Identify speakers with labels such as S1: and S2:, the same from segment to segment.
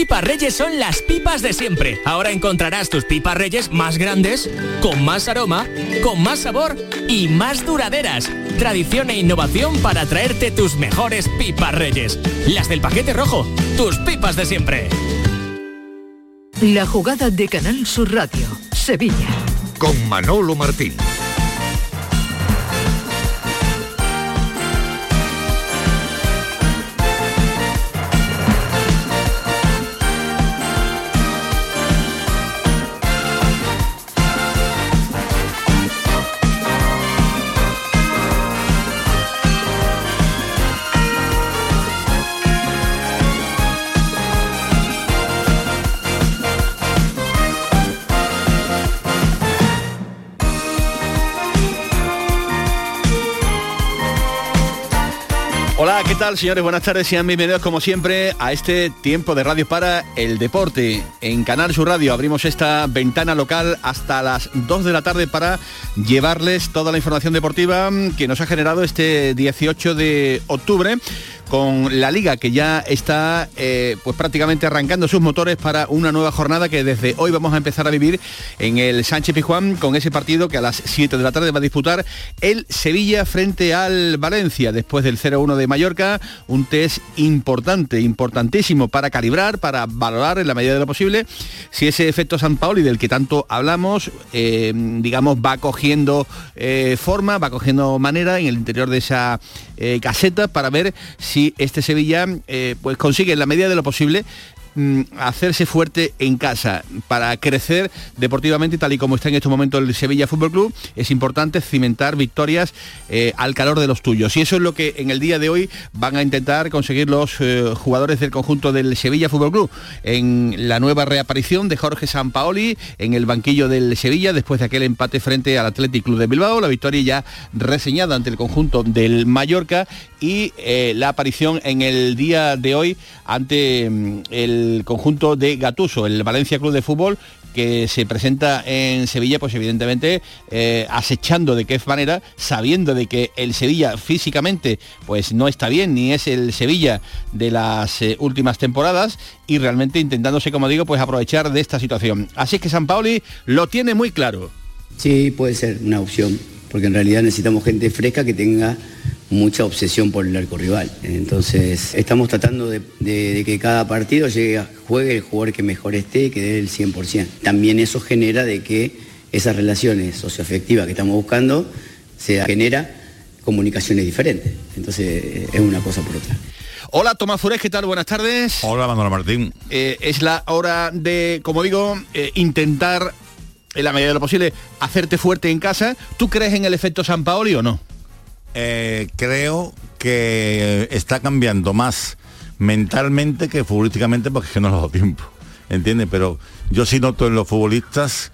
S1: Pipas Reyes son las pipas de siempre. Ahora encontrarás tus pipas Reyes más grandes, con más aroma, con más sabor y más duraderas. Tradición e innovación para traerte tus mejores pipas Reyes. Las del paquete rojo, tus pipas de siempre.
S2: La jugada de Canal Sur Radio, Sevilla.
S3: Con Manolo Martín.
S4: Hola, ¿qué tal señores? Buenas tardes, sean bienvenidos como siempre a este tiempo de radio para el deporte. En Canal Sur Radio abrimos esta ventana local hasta las 2 de la tarde para llevarles toda la información deportiva que nos ha generado este 18 de octubre con la liga que ya está eh, pues prácticamente arrancando sus motores para una nueva jornada que desde hoy vamos a empezar a vivir en el Sánchez Pijuán con ese partido que a las 7 de la tarde va a disputar el Sevilla frente al Valencia después del 0-1 de Mallorca, un test importante, importantísimo para calibrar, para valorar en la medida de lo posible si ese efecto San Paoli del que tanto hablamos, eh, digamos, va cogiendo eh, forma, va cogiendo manera en el interior de esa caseta para ver si este Sevilla pues consigue en la medida de lo posible mm, hacerse fuerte en casa. Para crecer deportivamente tal y como está en estos momentos el Sevilla Fútbol Club es importante cimentar victorias eh, al calor de los tuyos. Y eso es lo que en el día de hoy van a intentar conseguir los eh, jugadores del conjunto del Sevilla Fútbol Club. En la nueva reaparición de Jorge Sampaoli en el banquillo del Sevilla después de aquel empate frente al Athletic Club de Bilbao la victoria ya reseñada ante el conjunto del Mallorca y eh, la aparición en el día de hoy ante mm, el conjunto de Gatuso, el Valencia Club de Fútbol, que se presenta en Sevilla, pues evidentemente eh, acechando de qué manera, sabiendo de que el Sevilla físicamente pues no está bien, ni es el Sevilla de las eh, últimas temporadas, y realmente intentándose, como digo, pues aprovechar de esta situación. Así es que San Paoli lo tiene muy claro.
S5: Sí, puede ser una opción, porque en realidad necesitamos gente fresca que tenga mucha obsesión por el arco rival. Entonces, estamos tratando de, de- de que cada partido llegue, a- juegue el jugador que mejor esté y que dé el 100%. También eso genera de que esas relaciones socioafectivas que estamos buscando se genera comunicaciones diferentes. Entonces, es una cosa por otra.
S4: Hola Tomás Fures, ¿qué tal? Buenas tardes.
S3: Hola Manolo Martín.
S4: Eh, es la hora de, como digo, eh, intentar, en la medida de lo posible, hacerte fuerte en casa. ¿Tú crees en el efecto San Paoli o no?
S3: Eh, creo que está cambiando más mentalmente que futbolísticamente porque es que no lo ha dado tiempo. ¿Entiendes? Pero yo sí noto en los futbolistas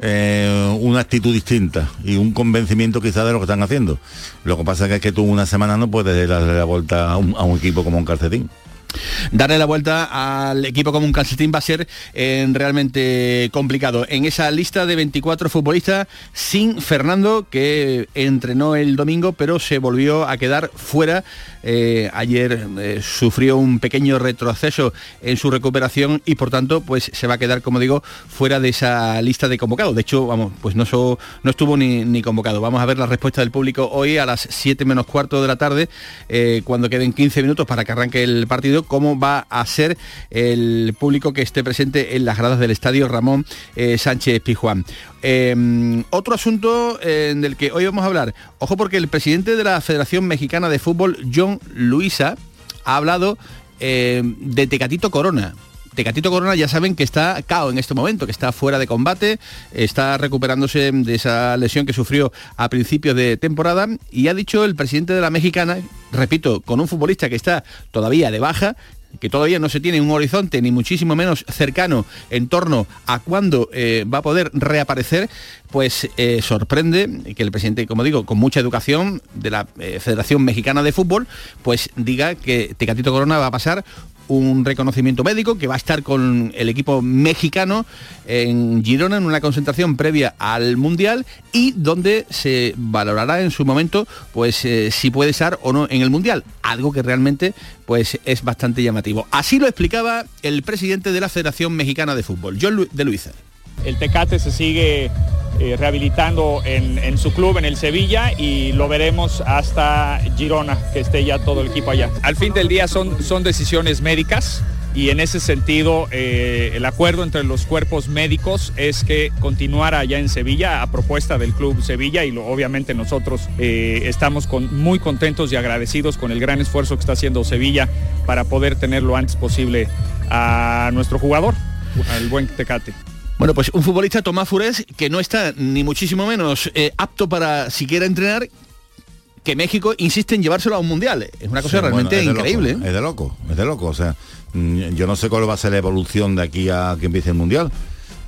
S3: eh, una actitud distinta y un convencimiento quizás de lo que están haciendo. Lo que pasa es que tú una semana no puedes darle la vuelta a un, a un equipo como un calcetín.
S4: Darle la vuelta al equipo como un calcetín va a ser eh, realmente complicado. En esa lista de 24 futbolistas, sin Fernando, que entrenó el domingo, pero se volvió a quedar fuera. Eh, ayer eh, sufrió un pequeño retroceso en su recuperación y por tanto pues se va a quedar, como digo, fuera de esa lista de convocados. De hecho, vamos, pues no, no estuvo ni, convocado. Vamos a ver la respuesta del público hoy a las 7 menos cuarto de la tarde, eh, cuando queden 15 minutos para que arranque el partido, cómo va a ser el público que esté presente en las gradas del estadio Ramón Sánchez Pijuán. Eh, otro asunto eh, del que hoy vamos a hablar, ojo porque el presidente de la Federación Mexicana de Fútbol, John Luisa, ha hablado eh, de Tecatito Corona. Tecatito Corona ya saben que está cao en este momento, que está fuera de combate, está recuperándose de esa lesión que sufrió a principios de temporada y ha dicho el presidente de la mexicana, repito, con un futbolista que está todavía de baja, que todavía no se tiene un horizonte ni muchísimo menos cercano en torno a cuándo eh, va a poder reaparecer, pues eh, sorprende que el presidente, como digo, con mucha educación de la eh, Federación Mexicana de Fútbol, pues diga que Tecatito Corona va a pasar un reconocimiento médico que va a estar con el equipo mexicano en Girona en una concentración previa al Mundial y donde se valorará en su momento pues eh, si puede estar o no en el Mundial, algo que realmente pues es bastante llamativo. Así lo explicaba el presidente de la Federación Mexicana de Fútbol, John de Luisa.
S6: El Tecate se sigue eh, rehabilitando en, su club, en el Sevilla, y lo veremos hasta Girona, que esté ya todo el equipo allá. Al fin del día son, son decisiones médicas y en ese sentido eh, el acuerdo entre los cuerpos médicos es que continuara allá en Sevilla a propuesta del Club Sevilla y lo, obviamente nosotros eh, estamos muy contentos y agradecidos con el gran esfuerzo que está haciendo Sevilla para poder tener lo antes posible a nuestro jugador, al buen Tecate.
S4: Bueno, pues un futbolista, Tomás Furés, que no está ni muchísimo menos eh, apto para siquiera entrenar, que México insiste en llevárselo a un mundial. Es una cosa sí, realmente
S3: bueno, es
S4: increíble.
S3: Loco, ¿eh? Es de loco, es de loco. O sea, mm, yo no sé cuál va a ser la evolución de aquí a que empiece el mundial,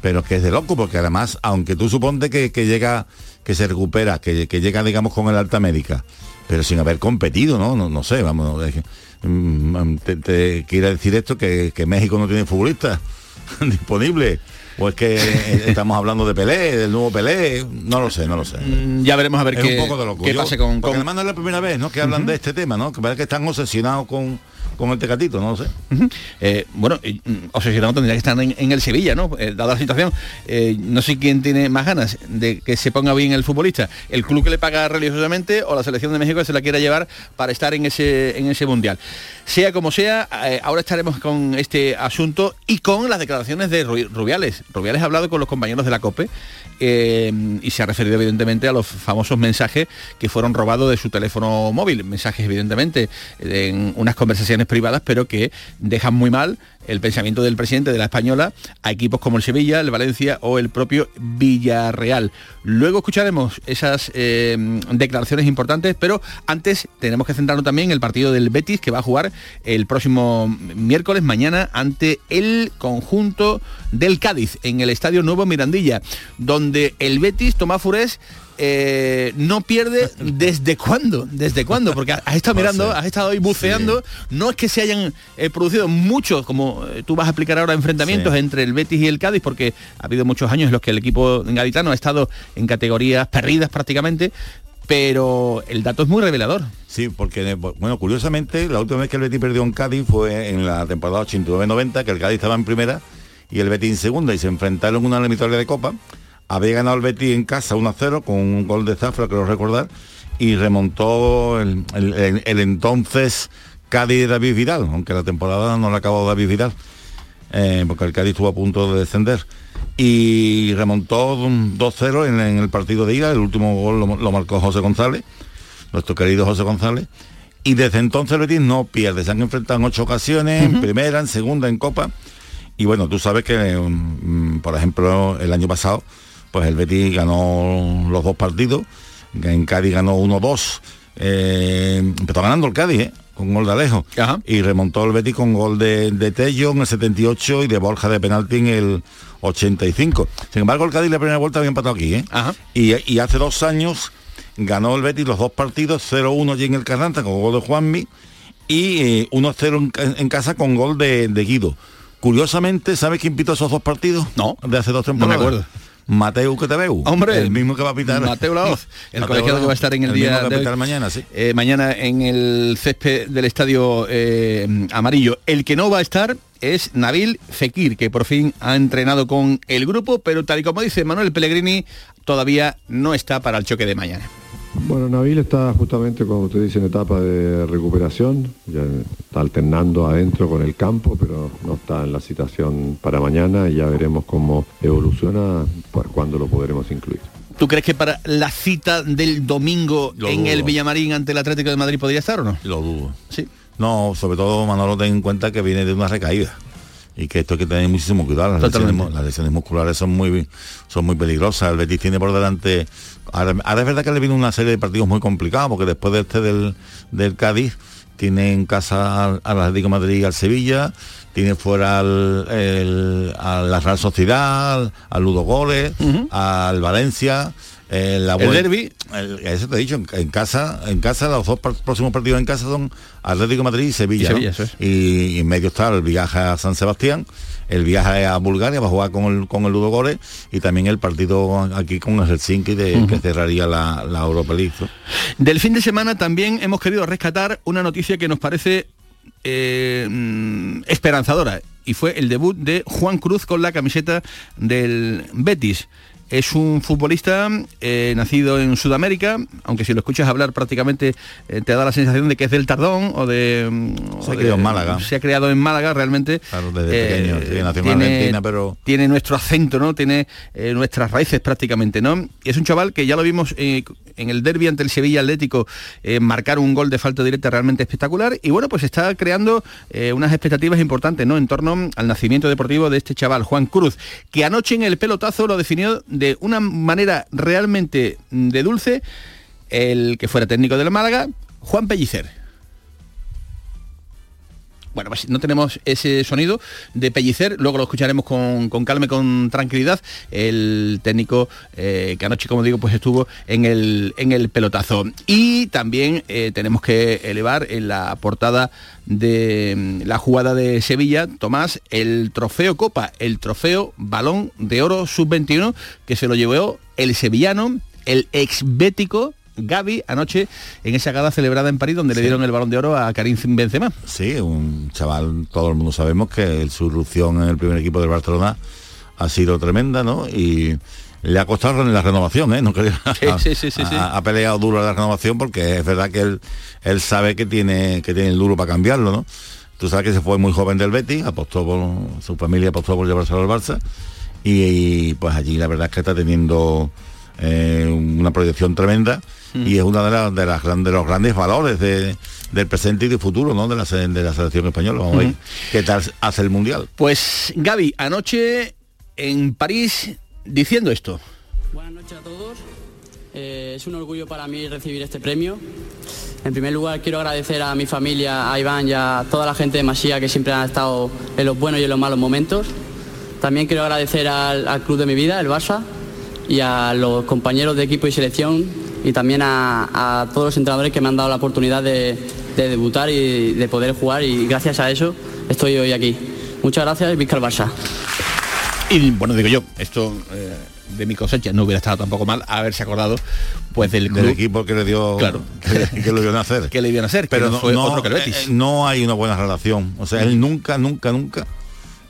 S3: pero es que es de loco, porque además, aunque tú suponte que, que llega, que se recupera, que, que, llega, digamos, con el alta médica, pero sin haber competido, ¿no? No, no sé, vamos, es que, mm, te, te quiere decir esto que, que México no tiene futbolistas disponibles o es que estamos hablando de Pelé, del nuevo Pelé, no lo sé, no lo sé.
S4: Mm, ya veremos a ver
S3: es
S4: qué,
S3: un poco de loco.
S4: qué
S3: Yo,
S4: pase con,
S3: porque
S4: con...
S3: además no es la primera vez ¿no? que hablan uh -huh. de este tema, ¿no? Que parece que están obsesionados con, con el Tecatito, no lo sé.
S4: Uh -huh. eh, bueno, eh, obsesionado tendría que estar en, en el Sevilla, ¿no? Eh, dada la situación, eh, no sé quién tiene más ganas de que se ponga bien el futbolista, el club que le paga religiosamente o la selección de México que se la quiera llevar para estar en ese, en ese mundial. Sea como sea, eh, ahora estaremos con este asunto y con las declaraciones de Rubiales. Rubiales ha hablado con los compañeros de la COPE eh, y se ha referido evidentemente a los famosos mensajes que fueron robados de su teléfono móvil. Mensajes evidentemente en unas conversaciones privadas, pero que dejan muy mal el pensamiento del presidente de la Española a equipos como el Sevilla, el Valencia o el propio Villarreal. Luego escucharemos esas eh, declaraciones importantes, pero antes tenemos que centrarnos también en el partido del Betis que va a jugar el próximo miércoles, mañana, ante el conjunto del Cádiz en el Estadio Nuevo Mirandilla, donde el Betis, Tomás Furés, eh, no pierde desde cuándo, desde cuándo, porque has estado mirando, has estado ahí buceando, sí. no es que se hayan eh, producido muchos, como eh, tú vas a explicar ahora, enfrentamientos sí. entre el Betis y el Cádiz, porque ha habido muchos años en los que el equipo gaditano ha estado en categorías perdidas prácticamente, pero el dato es muy revelador.
S3: Sí, porque, bueno, curiosamente, la última vez que el Betis perdió en Cádiz fue en la temporada 89-90, que el Cádiz estaba en primera y el Betis en segunda, y se enfrentaron en una eliminatoria de Copa, había ganado el Betis en casa 1-0 con un gol de Zafra, creo recordar, y remontó el, el, el, el entonces Cádiz de David Vidal, aunque la temporada no la acabó David Vidal, eh, porque el Cádiz estuvo a punto de descender. Y remontó 2-0 en, en, el partido de ida, el último gol lo, lo, marcó José González, nuestro querido José González. Y desde entonces el Betis no pierde, se han enfrentado en ocho ocasiones, uh -huh. en primera, en segunda, en Copa. Y bueno, tú sabes que, um, por ejemplo, el año pasado, pues el Betis ganó los dos partidos, en Cádiz ganó 1-2, eh, empezó ganando el Cádiz, ¿eh? con gol de Alejo,
S4: Ajá.
S3: y remontó el Betis con gol de, de, Tello en el 78 y de Borja de penalti en el 85. Sin embargo, el Cádiz la primera vuelta había empatado aquí, ¿eh? Y, y, hace dos años ganó el Betis los dos partidos, 0-1 allí en el Carranza con gol de Juanmi y eh, 1-0 en, en, casa con gol de, de Guido. Curiosamente, ¿sabes quién pitó esos dos partidos?
S4: No.
S3: De hace dos temporadas.
S4: No me acuerdo.
S3: Mateo que te veo.
S4: Hombre,
S3: el mismo que va a pitar.
S4: Mateo Laoz, el Mateo colegiado que va a estar en el, el día
S3: de hoy, mañana, sí.
S4: Eh, mañana en el césped del estadio eh, amarillo. El que no va a estar es Nabil Fekir, que por fin ha entrenado con el grupo, pero tal y como dice Manuel Pellegrini, todavía no está para el choque de mañana.
S7: Bueno, Nabil está justamente, como usted dice, en etapa de recuperación, ya está alternando adentro con el campo, pero no está en la situación para mañana y ya veremos cómo evoluciona, pues, cuándo lo podremos incluir.
S4: ¿Tú crees que para la cita del domingo lo en dudo. el Villamarín ante el Atlético de Madrid podría estar o no?
S3: Lo dudo.
S4: Sí.
S3: No, sobre todo Manolo ten en cuenta que viene de una recaída y que esto hay que tener muchísimo cuidado. Las lesiones, las musculares son muy son muy peligrosas. El Betis tiene por delante. Ahora, ahora es verdad que le viene una serie de partidos muy complicados, porque después de este del, del Cádiz, tiene en casa al, al Atlético de Madrid y al Sevilla, tiene fuera al, el- a la Real Sociedad, al, al Ludo Goles, al Valencia. La
S4: El
S3: el- eso te he dicho, en, en casa, en casa los dos próximos partidos en casa son Atlético de Madrid y Sevilla.
S4: Y Sevilla,
S3: ¿no?
S4: eso es.
S3: y, y en medio está el viaje a San Sebastián, el viaje a Bulgaria va a jugar con el, con el Ludo Goles y también el partido aquí con el Helsinki de, que cerraría la, la Europa League. ¿no?
S4: Del fin de semana también hemos querido rescatar una noticia que nos parece eh, mm, esperanzadora y fue el debut de Juan Cruz con la camiseta del Betis. Es un futbolista eh, nacido en Sudamérica, aunque si lo escuchas hablar prácticamente eh, te da la sensación de que es del Tardón o de... mm,
S3: Se
S4: o
S3: ha criado en Málaga.
S4: Se ha creado en Málaga realmente.
S3: Claro, desde pequeño, sí, nació en
S4: tiene-
S3: Argentina, pero-
S4: tiene nuestro acento, ¿no? Tiene eh, nuestras raíces prácticamente, ¿no? Y es un chaval que ya lo vimos eh, en el derby ante el Sevilla Atlético eh, marcar un gol de falta directa realmente espectacular y bueno, pues está creando eh, unas expectativas importantes, ¿no? En torno al nacimiento deportivo de este chaval, Juan Cruz, que anoche en el pelotazo lo definió de una manera realmente de dulce el que fuera técnico del Málaga, Juan Pellicer. Bueno, pues no tenemos ese sonido de pellicer, luego lo escucharemos con, con calma y con tranquilidad. El técnico eh, que anoche, como digo, pues estuvo en el, en el pelotazo. Y también eh, tenemos que elevar en la portada de mm, la jugada de Sevilla, Tomás, el trofeo Copa, el trofeo Balón de Oro Sub-21, que se lo llevó el sevillano, el exbético Gaby anoche en esa gala celebrada en París donde le dieron el balón de oro a Karim Benzema.
S3: Sí, un chaval, todo el mundo sabemos que su irrupción en el primer equipo del Barcelona ha sido tremenda, ¿no? Y le ha costado la renovación, ¿eh? No quería,
S4: Sí, sí, sí, sí,
S3: ha, ha peleado duro la renovación porque es verdad que él, él sabe que tiene, que tiene el duro para cambiarlo, ¿no? Tú sabes que se fue muy joven del Betis, apostó por, su familia apostó por llevárselo al Barça y, y, pues allí la verdad es que está teniendo eh, una proyección tremenda y es uno de, las- de, las gran- de los grandes valores de- del presente y del futuro ¿no? de, la, de la selección española. Vamos a ver qué tal hace el Mundial.
S4: Pues Gaby, anoche en París diciendo esto.
S8: Buenas noches a todos. Eh, es un orgullo para mí recibir este premio. En primer lugar, quiero agradecer a mi familia, a Iván y a toda la gente de Masía que siempre han estado en los buenos y en los malos momentos. También quiero agradecer al, al club de mi vida, el Barça, y a los compañeros de equipo y selección y también a, a todos los entrenadores que me han dado la oportunidad de, de debutar y de poder jugar y gracias a eso estoy hoy aquí. Muchas gracias y Vizca Barça.
S4: Y bueno, digo yo, esto eh, de mi cosecha no hubiera estado tampoco mal haberse acordado pues del,
S3: equipo que le dio
S4: Claro.
S3: que, que lo dio nacer.
S4: que le iban a hacer,
S3: Pero
S4: que no,
S3: no,
S4: fue
S3: no,
S4: otro que el Betis.
S3: eh, no hay una buena relación. O sea, él nunca, nunca, nunca,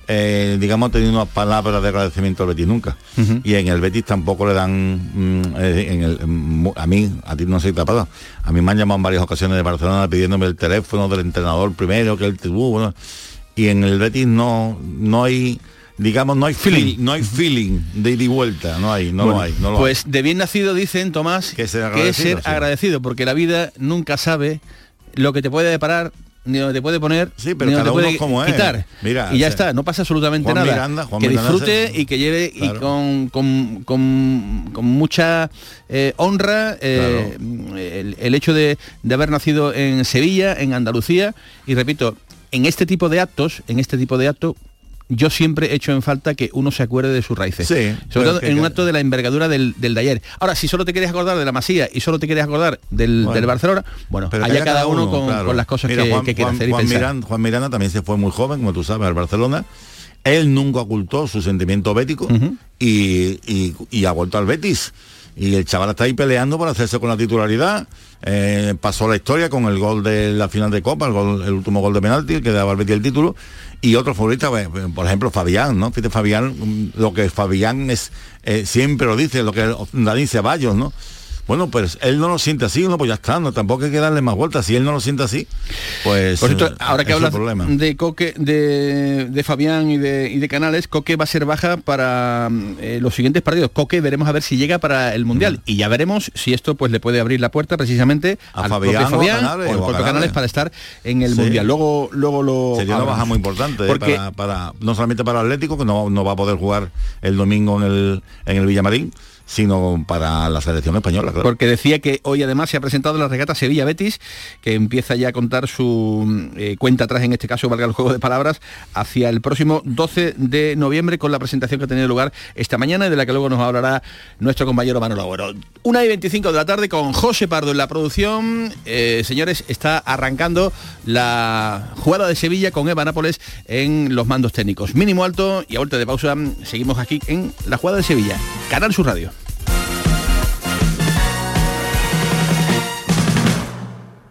S3: eh, digamos, tenido una palabra de agradecimiento al Betis, nunca. Y en el Betis tampoco le dan, mm, eh, en el, mm, a mí, a ti no sé si te ha pasado, a mí me han llamado en varias ocasiones de Barcelona pidiéndome el teléfono del entrenador primero, que el tuvo, bueno, y en el Betis no, no hay, digamos, no hay feeling, no hay feeling de ida y vuelta, no hay, no
S4: Bueno,
S3: lo hay, no lo hay.
S4: pues de bien nacido dicen Tomás
S3: Que ser
S4: que es ser
S3: agradecido, sí.
S4: agradecido porque la vida nunca sabe lo que te puede deparar ni que te puede poner
S3: Sí, pero
S4: ni puede
S3: como es. Mira,
S4: y ya
S3: o sea,
S4: está no pasa absolutamente
S3: Juan
S4: nada.
S3: Miranda, Juan
S4: que
S3: Miranda
S4: disfrute
S3: se-
S4: y que lleve y con, con, con- con mucha eh, honra eh, el, el hecho de, de haber nacido en Sevilla en Andalucía. Y repito en este tipo de actos en este tipo de actos yo siempre he hecho en falta que uno se acuerde de sus raíces.
S3: Sí,
S4: Sobre todo en un acto de la envergadura del, del de ayer. Ahora, si solo te quieres acordar de la Masía y solo te quieres acordar del,
S3: Bueno.
S4: del Barcelona, bueno,
S3: Pero
S4: allá cada uno, con,
S3: claro.
S4: con las cosas
S3: Mira,
S4: que,
S3: Juan,
S4: que quiera
S3: Juan-
S4: hacer y
S3: Juan
S4: pensar.
S3: Miranda, Juan Miranda también se fue muy joven, como tú sabes, al Barcelona. Él nunca ocultó su sentimiento bético y, y- y ha vuelto al Betis. Y el chaval está ahí peleando por hacerse con la titularidad. Eh, pasó la historia con el gol de la final de Copa, el, último gol de penalti, que daba al Betis el título. Y otros futbolistas, pues, por ejemplo, Fabián, ¿no? Fíjate, Fabián, mm, lo que Fabián es, eh, siempre lo dice, lo que Dani Ceballos, ¿no? Bueno, pues él no lo siente así, no, pues ya está, no, tampoco hay que darle más vueltas. Si él no lo siente así, pues.
S4: Por cierto,
S3: eh,
S4: ahora que
S3: es
S4: hablas de Coque, de, de Fabián y de, y de Canales, Coque va a ser baja para eh, los siguientes partidos. Coque veremos a ver si llega para el Mundial. Y ya veremos si esto pues le puede abrir la puerta precisamente
S3: A
S4: al
S3: Fabián
S4: propio
S3: o Canales,
S4: o al
S3: o a
S4: propio
S3: Canales.
S4: Canales para estar en el
S3: Sí.
S4: Mundial. Luego, luego lo
S3: Sería una baja muy importante eh,
S4: Porque
S3: para, para- no solamente para el Atlético, que no, no va a poder jugar el domingo en el, en el Villamarín, sino para la selección española. claro.
S4: Porque decía que hoy además se ha presentado la regata Sevilla-Betis, que empieza ya a contar su eh, cuenta atrás, en este caso, valga el juego de palabras, hacia el próximo 12 de noviembre con la presentación que ha tenido lugar esta mañana y de la que luego nos hablará nuestro compañero Manolo Agüero. Una y 25 de la tarde con José Pardo en la producción. Eh, señores, está arrancando la jugada de Sevilla con Eva Nápoles en los mandos técnicos. Mínimo alto y a vuelta de pausa seguimos aquí en la jugada de Sevilla. Canal Sur Radio.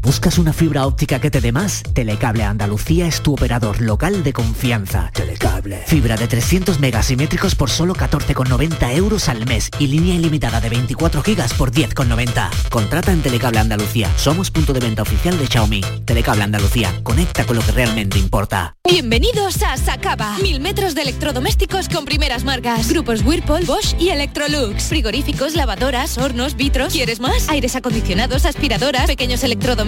S9: ¿Buscas una fibra óptica que te dé más? Telecable Andalucía es tu operador local de confianza. Telecable. Fibra de 300 megasimétricos por solo 14,90 euros al mes y línea ilimitada de 24 gigas por 10,90. Contrata en Telecable Andalucía. Somos punto de venta oficial de Xiaomi. Telecable Andalucía. Conecta con lo que realmente importa.
S10: Bienvenidos a Sacaba. Mil metros de electrodomésticos con primeras marcas. Grupos Whirlpool, Bosch y Electrolux. Frigoríficos, lavadoras, hornos, vitros. ¿Quieres más? Aires acondicionados, aspiradoras, pequeños electrodomésticos.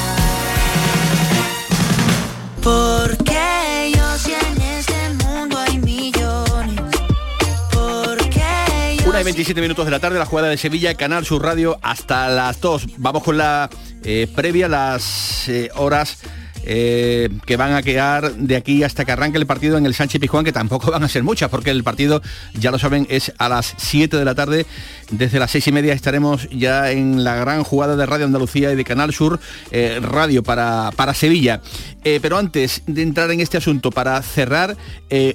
S11: Porque ellos y en este mundo hay millones. Porque
S4: Una y 27 minutos de la tarde, la jugada de Sevilla, Canal Sur Radio, hasta las 2. Vamos con la eh, previa, las eh, horas eh, que van a quedar de aquí hasta que arranque el partido en el Sánchez Pizjuán, que tampoco van a ser muchas, porque el partido, ya lo saben, es a las 7 de la tarde. Desde las seis y media estaremos ya en la gran jugada de Radio Andalucía y de Canal Sur eh, Radio para, para Sevilla. Eh, pero antes de entrar en este asunto, para cerrar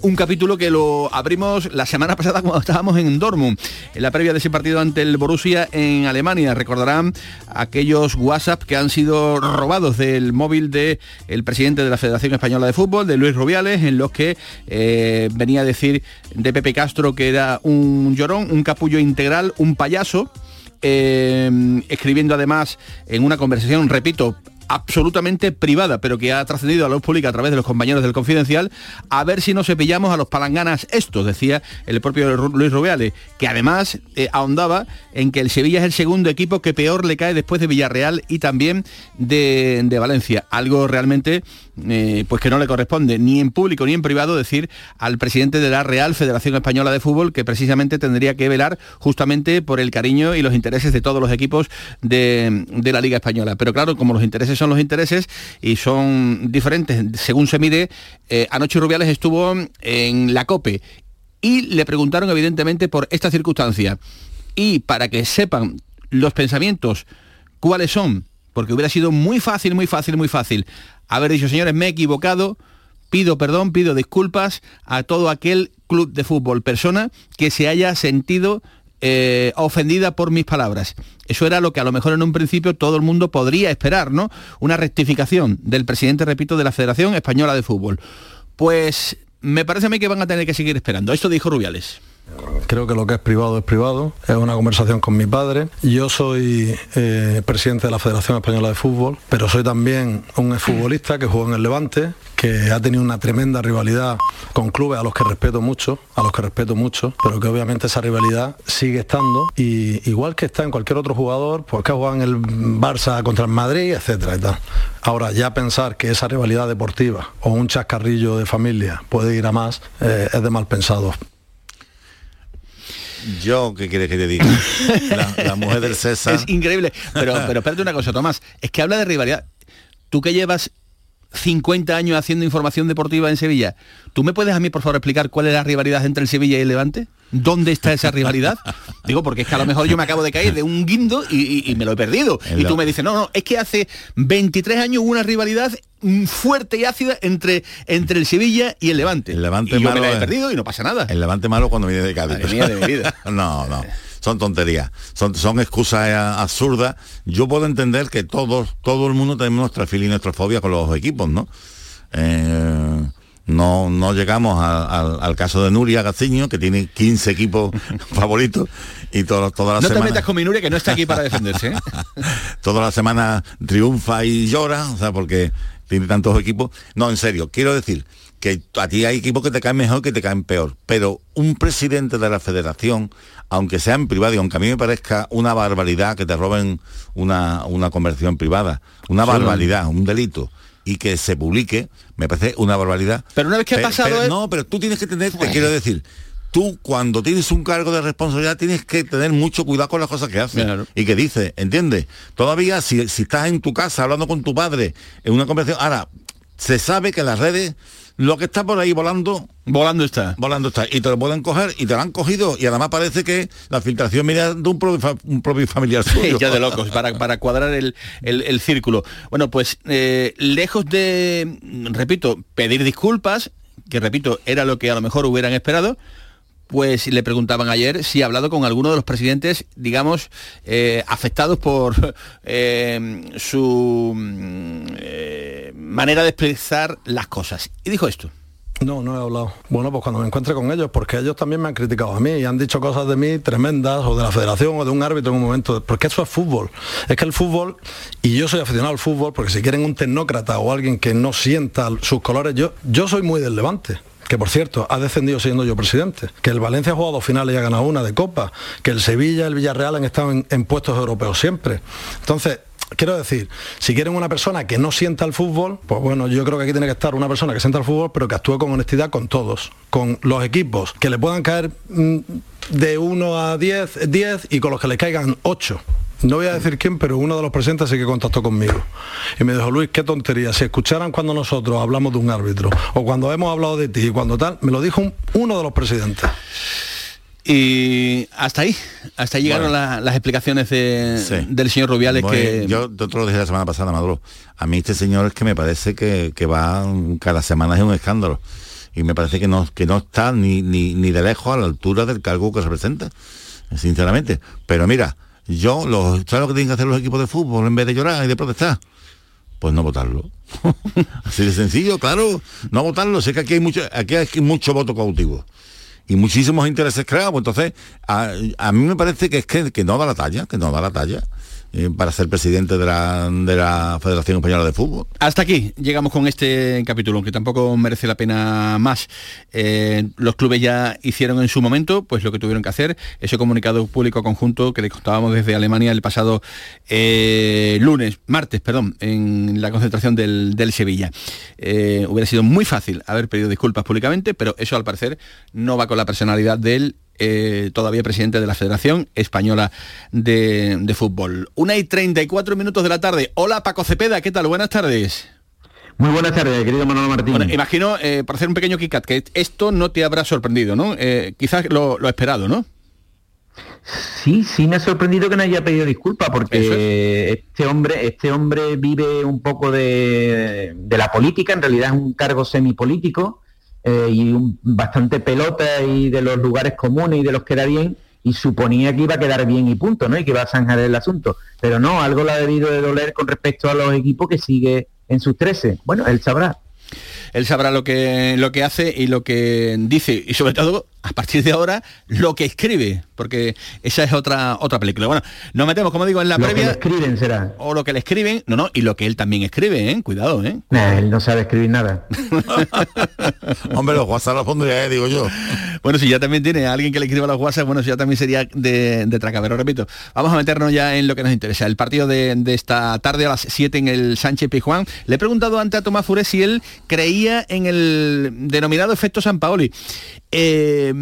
S4: un capítulo que lo abrimos la semana pasada cuando estábamos en Dortmund, en la previa de ese partido ante el Borussia en Alemania. Recordarán aquellos WhatsApp que han sido robados del móvil de el presidente de la Federación Española de Fútbol, de Luis Rubiales, en los que eh, venía a decir de Pepe Castro que era un llorón, un capullo integral, un payaso, eh, escribiendo además en una conversación, repito, absolutamente privada, pero que ha trascendido a la luz pública a través de los compañeros del Confidencial, a ver si no cepillamos a los palanganas estos, decía el propio Luis Rubiales, que además eh, ahondaba en que el Sevilla es el segundo equipo que peor le cae después de Villarreal y también de Valencia. Algo realmente eh, pues que no le corresponde ni en público ni en privado decir al presidente de la Real Federación Española de Fútbol que precisamente tendría que velar justamente por el cariño y los intereses de todos los equipos de, de la Liga Española. Pero claro, como los intereses son los intereses y son diferentes según se mire, eh, anoche Rubiales estuvo en la COPE y le preguntaron evidentemente por esta circunstancia. Y para que sepan los pensamientos cuáles son, porque hubiera sido muy fácil, muy fácil, muy fácil haber dicho, señores, me he equivocado, pido perdón, pido disculpas a todo aquel club de fútbol, persona que se haya sentido eh, ofendida por mis palabras. Eso era lo que a lo mejor en un principio todo el mundo podría esperar, ¿no? Una rectificación del presidente, repito, de la Federación Española de Fútbol. Pues me parece a mí que van a tener que seguir esperando. Esto dijo Rubiales.
S12: Creo que lo que es privado es privado, es una conversación con mi padre. Yo soy eh, presidente de la Federación Española de Fútbol, pero soy también un exfutbolista que jugó en el Levante, que ha tenido una tremenda rivalidad con clubes a los que respeto mucho, a los que respeto mucho, pero que obviamente esa rivalidad sigue estando y igual que está en cualquier otro jugador, pues que ha jugado en el Barça contra el Madrid, etcétera y tal. Ahora, ya pensar que esa rivalidad deportiva o un chascarrillo de familia puede ir a más eh, es de mal pensado.
S3: Yo, ¿qué quieres que te diga? La, mujer del César.
S4: Es increíble. Pero, pero espérate una cosa, Tomás. Es que habla de rivalidad. Tú que llevas 50 años haciendo información deportiva en Sevilla, ¿tú me puedes a mí, por favor, explicar cuál es la rivalidad entre el Sevilla y el Levante? ¿Dónde está esa rivalidad? Digo, porque es que a lo mejor yo me acabo de caer de un guindo y, y- y me lo he perdido. Y tú me dices, no, no, es que hace 23 años hubo una rivalidad mm, fuerte y ácida entre, entre el Sevilla y el Levante.
S3: El Levante
S4: y yo me
S3: malo
S4: la he perdido y no pasa nada.
S3: El levante malo cuando viene de Cádiz.
S4: Madre de mi vida.
S3: no, no. Son tonterías. Son, son excusas eh, absurdas. Yo puedo entender que todos, todo el mundo tenemos nuestra filia y nuestra fobia con los equipos, ¿no? Eh, no, no llegamos a- al- al caso de Nuria Gaciño, que tiene 15 equipos favoritos y todo, todas las
S4: No te
S3: semanas
S4: metas con mi Nuria, que no está aquí para defenderse. ¿eh?
S3: toda la semana triunfa y llora, o sea, porque tiene tantos equipos. No, en serio, quiero decir que a ti hay equipos que te caen mejor que te caen peor, pero un presidente de la federación, aunque sea en privado y aunque a mí me parezca una barbaridad que te roben una, una conversión privada, una
S4: Sí.
S3: barbaridad, un delito, y que se publique, me parece una barbaridad.
S4: Pero una vez que ha pasado
S3: pero
S4: es-
S3: No, pero tú tienes que tener, te quiero decir, tú cuando tienes un cargo de responsabilidad tienes que tener mucho cuidado con las cosas que haces y que dices, ¿entiendes? Todavía si, si estás en tu casa hablando con tu padre en una conversación, ahora, se sabe que las redes lo que está por ahí volando
S4: volando está.
S3: volando está. Y te lo pueden coger y te lo han cogido. Y además parece que la filtración viene de un propio, fa- un propio familiar suyo.
S4: Ya de locos, para, para cuadrar el, el- el círculo. Bueno, pues eh, lejos de, repito, pedir disculpas, que repito, era lo que a lo mejor hubieran esperado, pues le preguntaban ayer si ha hablado con alguno de los presidentes, digamos, eh, afectados por eh, su mm, eh, manera de expresar las cosas. Y dijo esto.
S12: No, no he hablado. Bueno, pues cuando me encuentre con ellos, porque ellos también me han criticado a mí y han dicho cosas de mí tremendas, o de la federación, o de un árbitro en un momento, porque eso es fútbol. Es que el fútbol, y yo soy aficionado al fútbol, porque si quieren un tecnócrata o alguien que no sienta sus colores, yo, yo soy muy del Levante. Que por cierto, ha descendido siendo yo presidente. Que el Valencia ha jugado finales y ha ganado una de Copa. Que el Sevilla el Villarreal han estado en puestos europeos siempre. Entonces, Quiero decir, si quieren una persona que no sienta el fútbol, pues bueno, yo creo que aquí tiene que estar una persona que sienta el fútbol, pero que actúe con honestidad con todos, con los equipos, que le puedan caer mm, de 1 a 10, 10 y con los que le caigan 8. No voy a decir quién, pero uno de los presentes sí que contactó conmigo. Y me dijo, Luis, qué tontería. Si escucharan cuando nosotros hablamos de un árbitro, o cuando hemos hablado de ti, y cuando tal, me lo dijo un- uno de los presidentes.
S4: Y hasta ahí, hasta ahí llegaron
S3: Bueno.
S4: la- las explicaciones de-
S3: Sí.
S4: del señor Rubiales
S3: Bueno,
S4: que...
S3: yo te otro lo dije la semana pasada Maduro a mí este señor es que me parece que, que va cada semana es un escándalo. Y me parece que no que no está ni, ni, ni de lejos a la altura del cargo que representa sinceramente. Pero mira yo los ¿sabes lo que tienen que hacer los equipos de fútbol en vez de llorar y de protestar? pues no votarlo. Así de sencillo claro no votarlo. Sé que aquí hay mucho aquí hay mucho voto cautivo y muchísimos intereses creados. Entonces, a, a mí me parece que es que, que no da la talla, que no da la talla eh, para ser presidente de la, de la Federación Española de Fútbol.
S4: Hasta aquí llegamos con este capítulo, que tampoco merece la pena más. Eh, los clubes ya hicieron en su momento pues lo que tuvieron que hacer, ese comunicado público conjunto que les contábamos desde Alemania el pasado eh, lunes, martes, perdón, en la concentración del, del Sevilla. Hubiera sido muy fácil haber pedido disculpas públicamente, pero eso al parecer no va con la personalidad del eh, todavía presidente de la Federación Española de, de Fútbol. Una y 34 minutos de la tarde. Hola Paco Cepeda, ¿qué tal? Buenas tardes.
S13: Muy buenas tardes, querido Manolo Martín.
S4: Bueno, imagino, eh, por hacer un pequeño kick que esto no te habrá sorprendido, ¿no? Eh, quizás lo, lo esperado, ¿no?
S13: Sí, sí me ha sorprendido que no haya pedido disculpas porque este hombre, este hombre vive un poco de, de la política, en realidad es un cargo semipolítico eh, y un, bastante pelota y de los lugares comunes y de los que da bien y suponía que iba a quedar bien y punto, ¿no? Y que iba a zanjar el asunto. Pero no, algo le ha debido de doler con respecto a los equipos que sigue en sus 13. Bueno, él sabrá.
S4: Él sabrá lo que, lo que hace y lo que dice y sobre todo a partir de ahora lo que escribe, porque esa es otra otra película. Bueno, nos metemos, como digo, en la
S13: Lo que
S4: previa.
S13: le escriben será.
S4: O lo que le escriben, no, no, y lo que él también escribe, ¿eh? Cuidado, ¿eh?
S13: Nah, él no sabe escribir nada.
S3: Hombre, los WhatsApp los pondría, eh, digo yo.
S4: Bueno, si ya también tiene a alguien que le escriba los WhatsApp, bueno, si ya también sería de, de traca, pero repito, vamos a meternos ya en lo que nos interesa. El partido de, de esta tarde a las 7 en el Sánchez Pijuán. Le he preguntado antes a Tomás Furé si él creía en el denominado efecto San Paoli. Eh,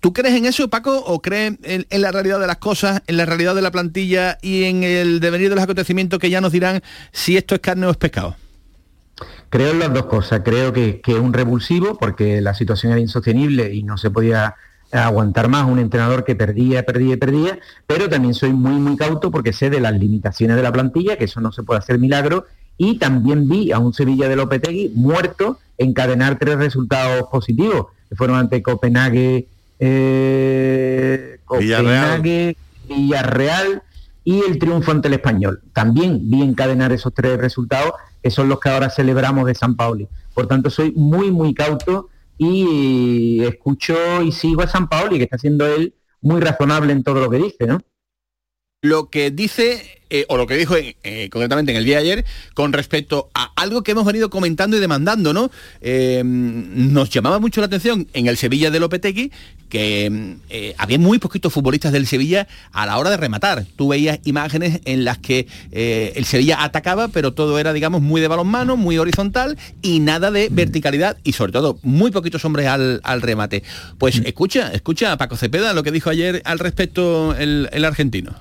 S4: ¿Tú crees en eso, Paco, o crees en, la realidad de las cosas, en la realidad de la plantilla y en el devenir de los acontecimientos que ya nos dirán si esto es carne o es pescado?
S13: Creo en las dos cosas. Creo que, es un revulsivo porque la situación era insostenible y no se podía aguantar más un entrenador que perdía, perdía perdía, pero también soy muy, muy cauto porque sé de las limitaciones de la plantilla, que eso no se puede hacer milagro, y también vi a un Sevilla de Lopetegui muerto encadenar tres resultados positivos, fueron ante Copenhague, eh, Copenhague, Villarreal y el triunfo ante el español. También vi encadenar esos tres resultados, que son los que ahora celebramos de San Paoli. Por tanto, soy muy, muy cauto y escucho y sigo a San Paoli, que está siendo él muy razonable en todo lo que dice, ¿no?
S4: lo que dice, eh, o lo que dijo en- eh, concretamente en el día de ayer, con respecto a algo que hemos venido comentando y demandando, ¿no? Eh, nos llamaba mucho la atención en el Sevilla de Lopetegui que había muy poquitos futbolistas del Sevilla a la hora de rematar. Tú veías imágenes en las que el Sevilla atacaba, pero todo era, digamos, muy de balonmano, muy horizontal y nada de verticalidad y sobre todo muy poquitos hombres al, al remate. Pues escucha, escucha a Paco Cepeda lo que dijo ayer al respecto el- el argentino.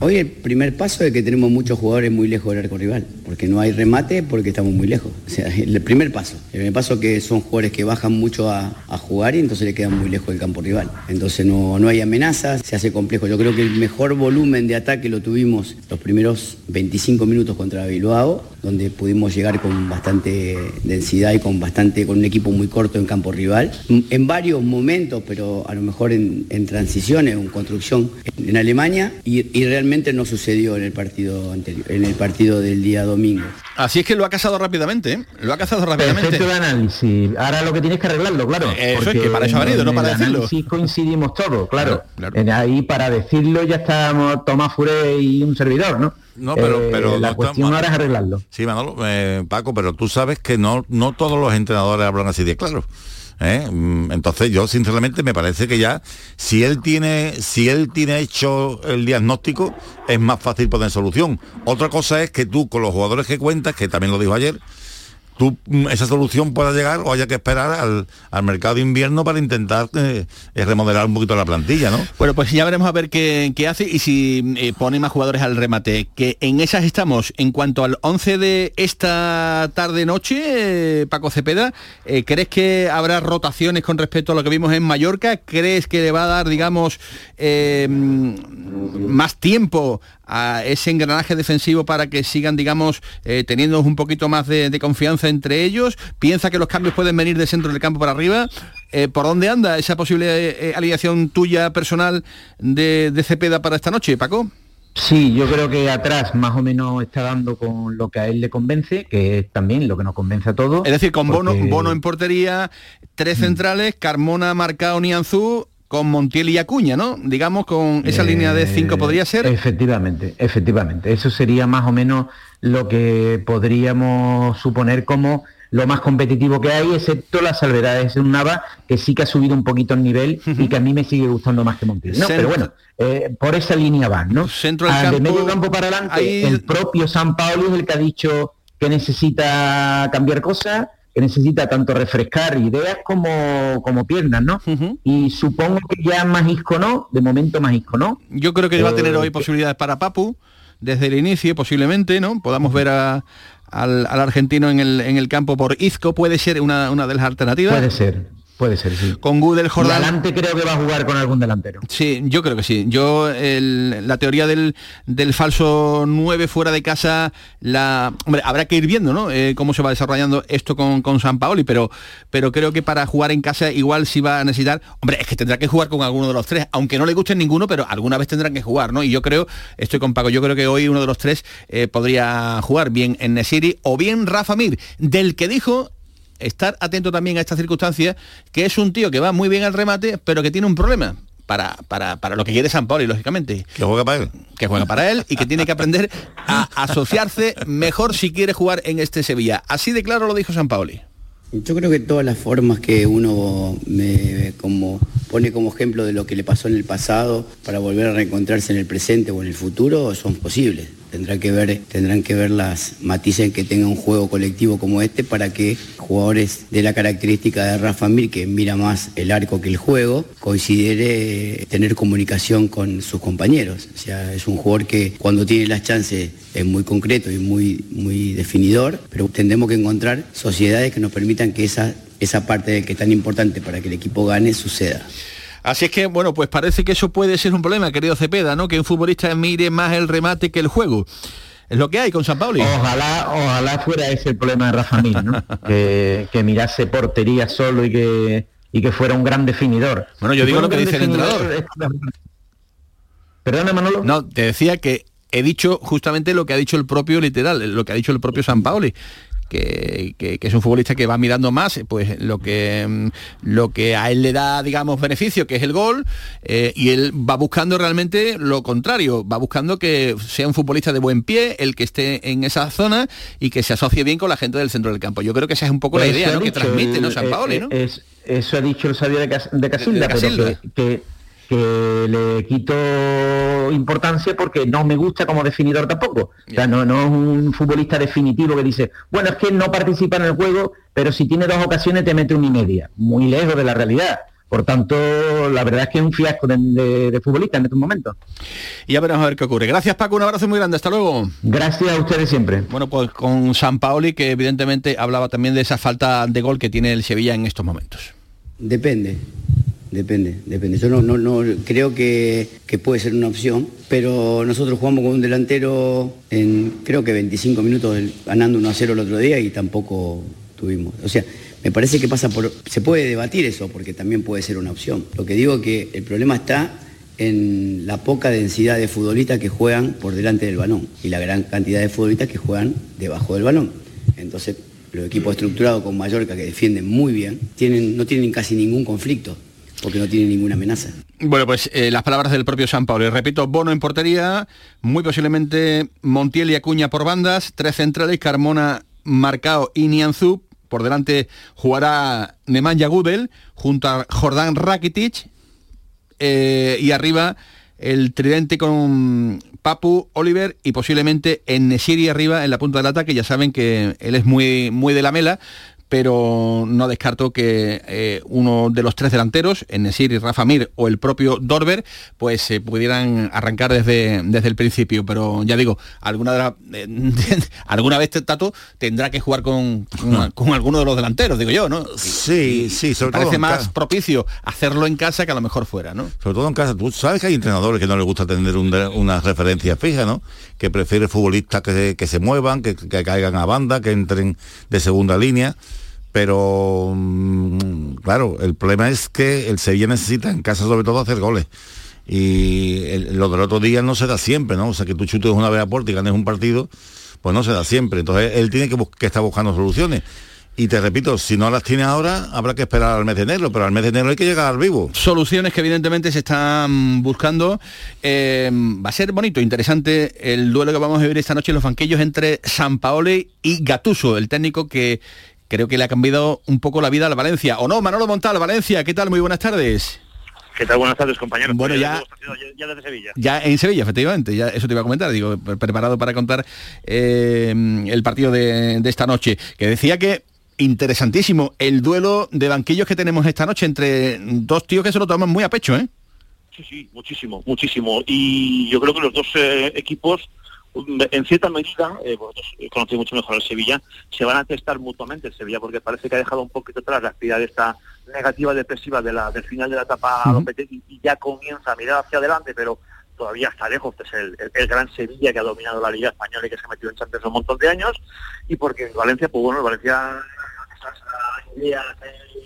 S5: Hoy el primer paso es que tenemos muchos jugadores muy lejos del arco rival, porque no hay remate porque estamos muy lejos. O sea, el primer paso. El primer paso que son jugadores que bajan mucho a, a jugar y entonces le quedan muy lejos del campo rival. Entonces no, no hay amenazas, se hace complejo. Yo creo que el mejor volumen de ataque lo tuvimos los primeros 25 minutos contra Bilbao, donde pudimos llegar con bastante densidad y con bastante, con un equipo muy corto en campo rival. En varios momentos, pero a lo mejor en, en transiciones o en construcción en Alemania y, y realmente no sucedió en el partido anterior, en el partido del día domingo.
S4: Así es que lo ha casado rápidamente, ¿eh? Lo ha casado rápidamente.
S13: Perfecto de análisis. Ahora lo que tienes que arreglarlo, claro.
S4: Eso es
S13: porque
S4: que para eso ha
S13: en-
S4: venido, no para
S13: el
S4: decirlo.
S13: análisis coincidimos todos, claro. En ahí para decirlo ya estamos Tomás Furé y un servidor, ¿no?
S3: No, pero,
S13: Eh,
S3: pero
S13: la
S3: no
S13: cuestión ahora es arreglarlo.
S3: Sí, Manolo, eh, Paco, pero tú sabes que no, no todos los entrenadores hablan así de claro. ¿eh? Mm, Entonces yo sinceramente me parece que ya si él tiene si él tiene hecho el diagnóstico es más fácil poner solución. Otra cosa es que tú con los jugadores que cuentas, que también lo dijo ayer, tú mm, esa solución pueda llegar o haya que esperar al, al mercado de invierno para intentar eh, eh, remodelar un poquito la plantilla, ¿no?
S4: Bueno, pues ya veremos a ver qué, qué hace y si eh, pone más jugadores al remate. Que en esas estamos. En cuanto al 11 de esta tarde-noche, Paco Cepeda, ¿crees que habrá rotaciones con respecto a lo que vimos en Mallorca? ¿Crees que le va a dar, digamos, eh, más tiempo a ese engranaje defensivo para que sigan, digamos, eh, teniendo un poquito más de, de confianza entre ellos? ¿Piensa que los cambios pueden venir de centro del campo para arriba? Eh, ¿Por dónde anda esa posible eh, alineación tuya personal de, de Cepeda para esta noche, Paco?
S13: Sí, yo creo que atrás más o menos está dando con lo que a él le convence, que es también lo que nos convence a todos.
S4: Es decir, con Bono, Bono en portería, tres centrales, Carmona, Marcao, Nianzú, con Montiel y Acuña, ¿no? Digamos, con esa
S13: Eh,
S4: línea de cinco podría ser.
S13: Efectivamente, efectivamente. Eso sería más o menos lo que podríamos suponer como lo más competitivo que hay, excepto las salvedades de un Nava, que sí que ha subido un poquito el nivel y que a mí me sigue gustando más que Montiel. No, pero bueno, eh, por esa línea van, ¿no?
S4: Centro del
S13: Ah,
S4: campo,
S13: de medio campo para adelante, el propio San Paolo es el que ha dicho que necesita cambiar cosas, que necesita tanto refrescar ideas como, como piernas, ¿no? Y supongo que ya Magisco no, de momento Magisco no.
S4: Yo creo que va a tener
S13: Eh,
S4: hoy posibilidades para Papu, desde el inicio posiblemente, ¿no? Podamos ver a- al, al argentino en el, en el campo por Izco, puede ser una, una de las alternativas.
S13: Puede ser. Puede ser, sí.
S4: Con Gudel, Jordán.
S13: adelante creo que va a jugar con algún delantero.
S4: Sí, yo creo que sí. Yo el- la teoría del, del falso 9 fuera de casa, la hombre, habrá que ir viendo, ¿no? Eh, cómo se va desarrollando esto con, con San Paoli, pero, pero creo que para jugar en casa igual sí va a necesitar, hombre, es que tendrá que jugar con alguno de los tres, aunque no le guste ninguno, pero alguna vez tendrán que jugar, ¿no? Y yo creo, estoy con Paco, yo creo que hoy uno de los tres eh, podría jugar bien en Nesiri o bien Rafa Mir, del que dijo estar atento también a esta circunstancia, que es un tío que va muy bien al remate, pero que tiene un problema. Para, para, para lo que quiere San Paoli, lógicamente.
S3: Que juega para él.
S4: Que juega para él y que tiene que aprender a asociarse mejor si quiere jugar en este Sevilla. Así de claro lo dijo San Paoli.
S5: Yo creo que todas las formas que uno me como pone como ejemplo de lo que le pasó en el pasado para volver a reencontrarse en el presente o en el futuro son posibles. Tendrán que ver, tendrán que ver las matices que tenga un juego colectivo como este para que jugadores de la característica de Rafa Mir, que mira más el arco que el juego, considere tener comunicación con sus compañeros. O sea, es un jugador que cuando tiene las chances es muy concreto y muy, muy definidor, pero tendremos que encontrar sociedades que nos permitan que esa, esa parte que es tan importante para que el equipo gane suceda.
S4: Así es que, bueno, pues parece que eso puede ser un problema, querido Cepeda, ¿no? Que un futbolista mire más el remate que el juego. Es lo que hay con San Paoli.
S13: Ojalá, ojalá fuera ese el problema de Rafa Mir, ¿no? que, que mirase portería solo y que, y que fuera un gran definidor.
S4: Bueno, yo digo lo que dice el entrenador.
S13: Perdona, Manolo.
S4: No, te decía que he dicho justamente lo que ha dicho el propio literal, lo que ha dicho el propio San Paoli. Que, que- que es un futbolista que va mirando más pues lo que mm, lo que a él le da digamos beneficio que es el gol eh, y él va buscando realmente lo contrario va buscando que sea un futbolista de buen pie el que esté en esa zona y que se asocie bien con la gente del centro del campo yo creo que esa es un poco la
S13: Eso
S4: idea ¿no? que transmite no San Paoli
S13: eh,
S4: ¿no?
S13: es- eso ha dicho el sabio de, Cas- de Casilda,
S4: De
S13: pero
S4: Casilda.
S13: que, que- que le quito importancia porque no me gusta como definidor tampoco. O sea, no, no es un futbolista definitivo que dice, bueno, es que él no participa en el juego, pero si tiene dos ocasiones te mete una y media. Muy lejos de la realidad. Por tanto, la verdad es que es un fiasco de, de- de futbolista en estos momentos.
S4: y ya veremos a ver qué ocurre gracias Paco un abrazo muy grande hasta luego
S13: Gracias a ustedes siempre.
S4: Bueno, pues con San Paoli, que evidentemente hablaba también de esa falta de gol que tiene el Sevilla en estos momentos.
S5: Depende, depende, depende. Yo no, no, no creo que, que puede ser una opción, pero nosotros jugamos con un delantero en creo que 25 minutos ganando 1 a 0 el otro día y tampoco tuvimos. O sea, me parece que pasa por. Se puede debatir eso porque también puede ser una opción. Lo que digo es que el problema está en la poca densidad de futbolistas que juegan por delante del balón y la gran cantidad de futbolistas que juegan debajo del balón. Entonces, los equipos estructurados con Mallorca que defienden muy bien, tienen, no tienen casi ningún conflicto, porque no tienen ninguna amenaza.
S4: Bueno, pues eh, las palabras del propio San Paoli. Repito, Bono en portería, muy posiblemente Montiel y Acuña por bandas, tres centrales, Carmona, Marcao y Nianzú. Por delante jugará Nemanja Gudel junto a Jordán Rakitic eh, y arriba el tridente con Papu, Oliver y posiblemente en Nesiri arriba en la punta del ataque. Ya saben que él es muy, muy de la mela, pero no descarto que eh, uno de los tres delanteros, en Nesiri, Rafa Mir o el propio Dorber, pues se pudieran arrancar desde, desde el principio. Pero ya digo, alguna, de la- eh, alguna vez Tato tendrá que jugar con, con, con alguno de los delanteros, digo yo, ¿no?
S3: Sí, sí, sobre todo
S4: Parece más
S3: casa.
S4: propicio hacerlo en casa que a lo mejor fuera, ¿no?
S3: Sobre todo en casa. Tú sabes que hay entrenadores que no les gusta tener un una referencia fija, ¿no? Que prefiere futbolistas que, se- que se muevan, que, que caigan a banda, que entren de segunda línea. Pero, mm, claro, el problema es que el Sevilla necesita en casa sobre todo hacer goles. Y el- lo del otro día no se da siempre, ¿no? O sea, que tú chutes una vez a puerta y ganes un partido, pues no se da siempre. Entonces él tiene que, que estar buscando soluciones. Y te repito, si no las tiene ahora, habrá que esperar al mes de enero, pero al mes de enero hay que llegar al vivo.
S4: soluciones que evidentemente se están buscando. Eh, va a ser bonito, interesante el duelo que vamos a vivir esta noche en los banquillos entre San Paoli y Gatuso, el técnico que creo que le ha cambiado un poco la vida al Valencia. ¿O no? Manolo Montal, Valencia, ¿qué tal? Muy buenas tardes.
S14: ¿Qué tal? Buenas tardes, compañeros.
S4: Bueno,
S14: Pues
S4: ya-
S14: ya, desde Sevilla.
S4: Ya en Sevilla, efectivamente, ya eso te iba a comentar, digo, pre- preparado para contar eh, el partido de, de esta noche, que decía que interesantísimo el duelo de banquillos que tenemos esta noche entre dos tíos que se lo toman muy a pecho, ¿eh?
S14: Sí, sí, muchísimo, muchísimo. Y yo creo que los dos eh, equipos, en cierta medida, eh, vosotros conocéis mucho mejor el Sevilla, se van a testar mutuamente el Sevilla, porque parece que ha dejado un poquito atrás la actividad esta negativa depresiva de la, del final de la etapa Lopetegui y ya comienza a mirar hacia adelante, pero todavía está lejos, que es el, el- el gran Sevilla que ha dominado la Liga Española y que se ha metido en Champions un montón de años, y porque en Valencia, pues bueno, Valencia idea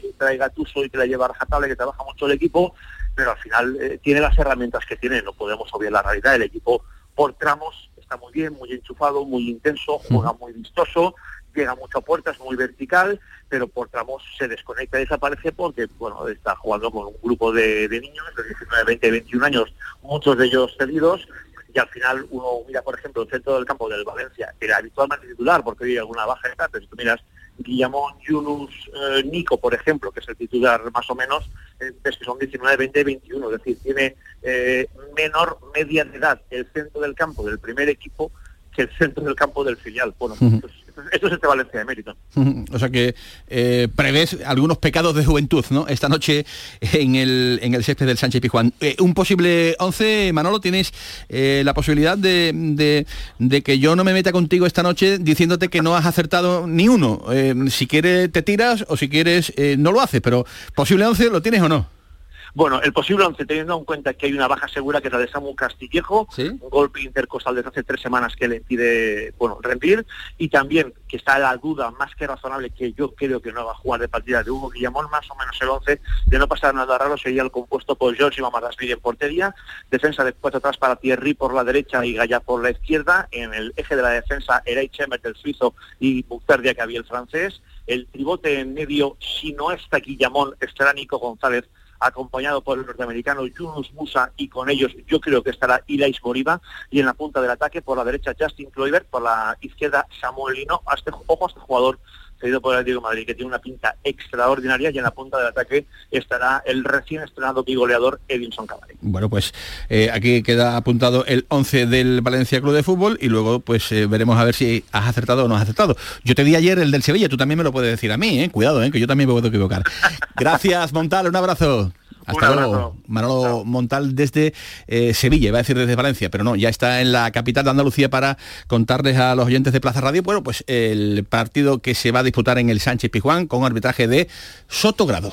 S14: que trae Gattuso y que la lleva a rajatabla, que trabaja mucho el equipo, pero al final eh, tiene las herramientas que tiene, no podemos obviar la realidad, el equipo por tramos está muy bien, muy enchufado, muy intenso, juega muy vistoso, llega mucho a puertas, muy vertical, pero por tramos se desconecta y desaparece porque bueno está jugando con un grupo de, de niños de 19, 20, 21 años, muchos de ellos cedidos, y al final uno mira, por ejemplo, el centro del campo del Valencia, que era habitualmente titular porque hoy hay alguna baja está, pero si tú miras Guillamón, Yunus, eh, Nico, por ejemplo, que es el titular más o menos, eh, ves que son 19, 20, 21, es decir, tiene eh, menor media de edad el centro del campo del primer equipo que el centro del campo del filial. Bueno,
S4: Ujú.
S14: pues, esto es este Valencia de mérito.
S4: O sea que eh, prevés algunos pecados de juventud, ¿no? Esta noche en el, en el césped del Sánchez Pijuán. Eh, un posible 11, Manolo, tienes eh, la posibilidad de, de- de que yo no me meta contigo esta noche diciéndote que no has acertado ni uno. Eh, si quieres te tiras o si quieres no lo haces, pero posible 11 lo tienes o no.
S14: Bueno, el posible 11, teniendo en cuenta que hay una baja segura que es la de Samu Castillejo, un golpe intercostal desde hace tres semanas que le impide bueno, rendir, y también que está la duda más que razonable que yo creo que no va a jugar de partida de Hugo Guillamón, más o menos el 11, de no pasar nada raro sería el compuesto por George y Mamadasvili en portería, defensa de cuatro atrás para Thierry por la derecha y Gaya por la izquierda, en el eje de la defensa Erei Chemet, el suizo, y Buctardia, que había el francés, el tribote en medio, si no está Guillamón, estará Nico González, acompañado por el norteamericano Yunus Musa y con ellos yo creo que estará Ilais Moriba y en la punta del ataque por la derecha Justin Kluivert, por la izquierda Samuel Lino, a este, ojo a este jugador cedido por el Atlético de Madrid que tiene una pinta extraordinaria y en la punta del ataque estará el recién estrenado bigoleador Edinson Cavani.
S4: Bueno, pues eh, aquí queda apuntado el 11 del Valencia Club de Fútbol y luego pues eh, veremos a ver si has acertado o no has acertado. Yo te di ayer el del Sevilla, tú también me lo puedes decir a mí, ¿eh? cuidado, que yo también me puedo equivocar. Gracias, Montal, un abrazo. Hasta luego. Manolo Montal desde eh, Sevilla, iba a decir desde Valencia, pero no, ya está en la capital de Andalucía para contarles a los oyentes de Plaza Radio, bueno, pues el partido que se va a disputar en el Sánchez Pijuán con arbitraje de Sotogrado.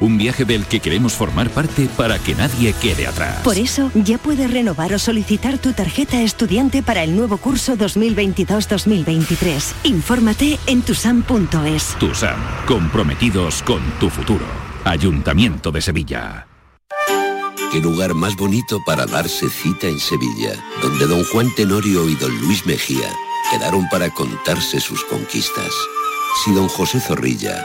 S15: un viaje del que queremos formar parte para que nadie quede atrás.
S16: Por eso, ya puedes renovar o solicitar tu tarjeta estudiante para el nuevo curso 2022-2023. Infórmate en tusam.es.
S15: TUSAM, comprometidos con tu futuro. Ayuntamiento de Sevilla.
S17: Qué lugar más bonito para darse cita en Sevilla, donde don Juan Tenorio y don Luis Mejía quedaron para contarse sus conquistas. Si don José Zorrilla,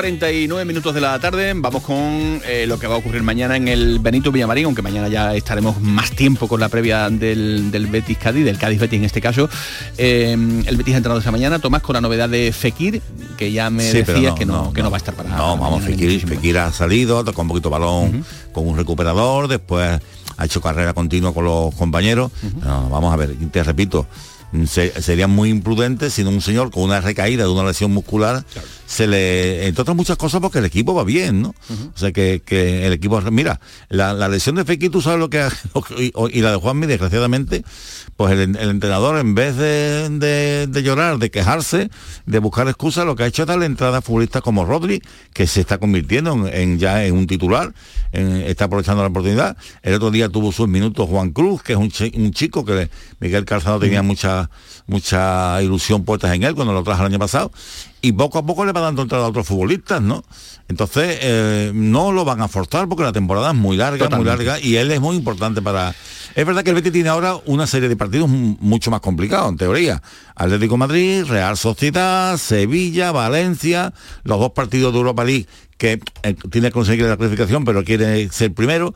S4: 49 minutos de la tarde, vamos con eh, lo que va a ocurrir mañana en el Benito Villamarín, aunque mañana ya estaremos más tiempo con la previa del, del Betis Cádiz, del Cádiz Betis en este caso. Eh, el Betis ha entrado esa mañana, Tomás, con la novedad de Fekir, que ya me
S3: Sí,
S4: decías
S3: no,
S4: que, no,
S3: no,
S4: que no va a estar para
S3: No, vamos, Fekir, Fekir ha salido, con un poquito balón, con un recuperador, después ha hecho carrera continua con los compañeros. No, vamos a ver, te repito, se- sería muy imprudente si un señor con una recaída de una lesión muscular se le entre otras muchas cosas porque el equipo va bien no o sea que, que el equipo mira la, la lesión de Fekir tú sabes lo que y, y la de Juanmi desgraciadamente pues el, el entrenador en vez de, de- de llorar de quejarse de buscar excusas lo que ha hecho es darle entrada a futbolistas como Rodri que se está convirtiendo en, en ya en un titular en- está aprovechando la oportunidad. El otro día tuvo sus minutos Juan Cruz que es un, chi- un chico que Miguel Calzado tenía mucha mucha ilusión puestas en él cuando lo trajo el año pasado y poco a poco le va dando entrada a otros futbolistas, ¿no? Entonces eh, no lo van a forzar porque la temporada es muy larga,
S4: Totalmente.
S3: muy larga y él es muy importante para. Es verdad que el Betis tiene ahora una serie de partidos mucho más complicados, en teoría. Atlético Madrid, Real Sociedad, Sevilla, Valencia, los dos partidos de Europa League que eh, tiene que conseguir la clasificación, pero quiere ser primero.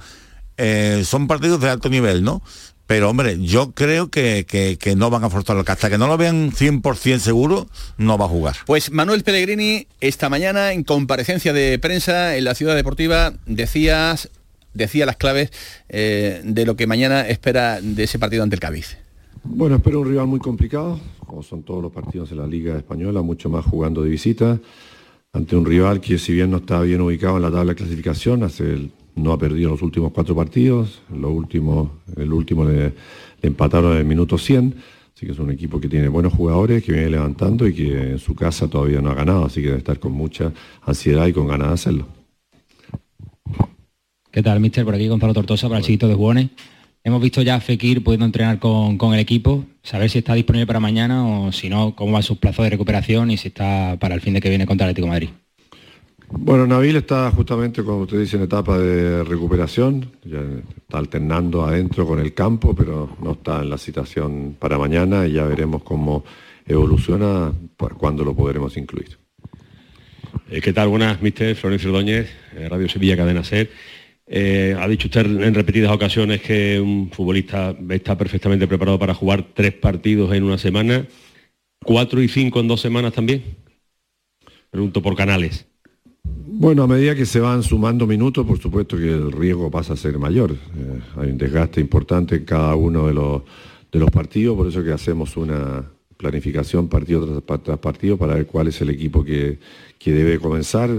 S3: eh, son partidos de alto nivel, ¿no? Pero hombre, yo creo que, que- que no van a forzarlo, que hasta que no lo vean 100% seguro, no va a jugar.
S4: Pues Manuel Pellegrini, esta mañana en comparecencia de prensa en la Ciudad Deportiva, decías, decía las claves eh, de lo que mañana espera de ese partido ante el Cádiz.
S18: Bueno, espero un rival muy complicado, como son todos los partidos en la Liga Española, mucho más jugando de visita, ante un rival que si bien no está bien ubicado en la tabla de clasificación, hace el- no ha perdido los últimos cuatro partidos, el último le, empataron en el minuto 100, así que es un equipo que tiene buenos jugadores, que viene levantando y que en su casa todavía no ha ganado, así que debe estar con mucha ansiedad y con ganas de hacerlo.
S19: ¿Qué tal, mister? Por aquí Gonzalo Tortosa para el chiquito de Jugones. Hemos visto ya a Fekir pudiendo entrenar con, con el equipo, saber si está disponible para mañana o si no, cómo van sus plazos de recuperación y si está para el fin de que viene contra Atlético de Madrid.
S18: Bueno, Nabil está justamente, como usted dice, en etapa de recuperación, ya está alternando adentro con el campo, pero no está en la situación para mañana y ya veremos cómo evoluciona, por cuándo lo podremos incluir.
S20: Eh, ¿Qué tal? Buenas, mister Florencio Ordóñez, eh, Radio Sevilla, Cadena Ser. Eh, ha dicho usted en repetidas ocasiones que un futbolista está perfectamente preparado para jugar tres partidos en una semana, cuatro y cinco en dos semanas también. Pregunto por canales.
S18: Bueno, a medida que se van sumando minutos, por supuesto que el riesgo pasa a ser mayor. Eh, hay un desgaste importante en cada uno de los, de los partidos, por eso que hacemos una planificación partido tras, pa- tras partido para ver cuál es el equipo que, que debe comenzar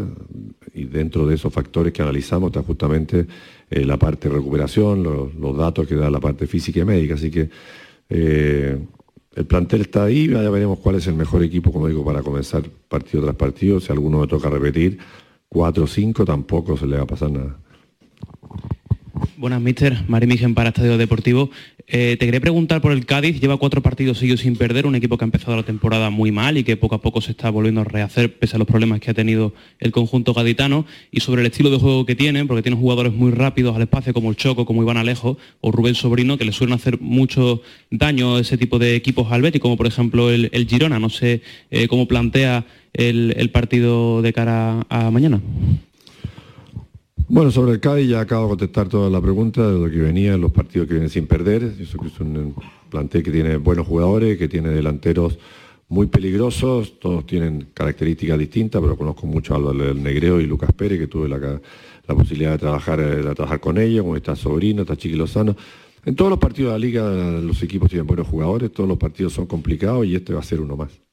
S18: y dentro de esos factores que analizamos está justamente eh, la parte de recuperación, lo- los datos que da la parte física y médica. Así que eh, el plantel está ahí, ya veremos cuál es el mejor equipo, como digo, para comenzar partido tras partido. Si alguno me toca repetir, 4 o 5 tampoco se le va a pasar nada.
S21: Buenas, mister. Mari Migen para Estadio Deportivo. Eh, te quería preguntar por el Cádiz. Lleva cuatro partidos seguidos sin perder, un equipo que ha empezado la temporada muy mal y que poco a poco se está volviendo a rehacer pese a los problemas que ha tenido el conjunto gaditano. Y sobre el estilo de juego que tienen, porque tienen jugadores muy rápidos al espacio como el Choco, como Iván Alejo o Rubén Sobrino, que le suelen hacer mucho daño a ese tipo de equipos al Betis, como por ejemplo el, Girona. No sé eh, cómo plantea el partido de cara a mañana.
S18: Bueno, sobre el Cádiz ya acabo de contestar toda la pregunta de lo que venía en los partidos que vienen sin perder. Eso que es un plantel que tiene buenos jugadores, que tiene delanteros muy peligrosos, todos tienen características distintas, pero conozco mucho a del Negreo y Lucas Pérez, que tuve la posibilidad de trabajar, eh, de trabajar con ellos, como está Sobrino, está Chiqui Lozano. En todos los partidos de la liga los equipos tienen buenos jugadores, todos los partidos son complicados y este va a ser uno más.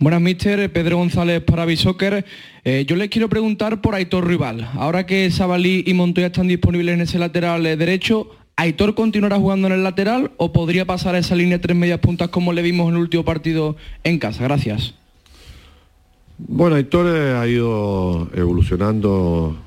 S21: Buenas, mister. Pedro González para Bisoccer. Eh, yo les quiero preguntar por Aitor Rival. Ahora que Sabalí y Montoya están disponibles en ese lateral derecho, ¿Aitor continuará jugando en el lateral o podría pasar a esa línea tres medias puntas como le vimos en el último partido en casa? Gracias.
S18: Bueno, Aitor eh, ha ido evolucionando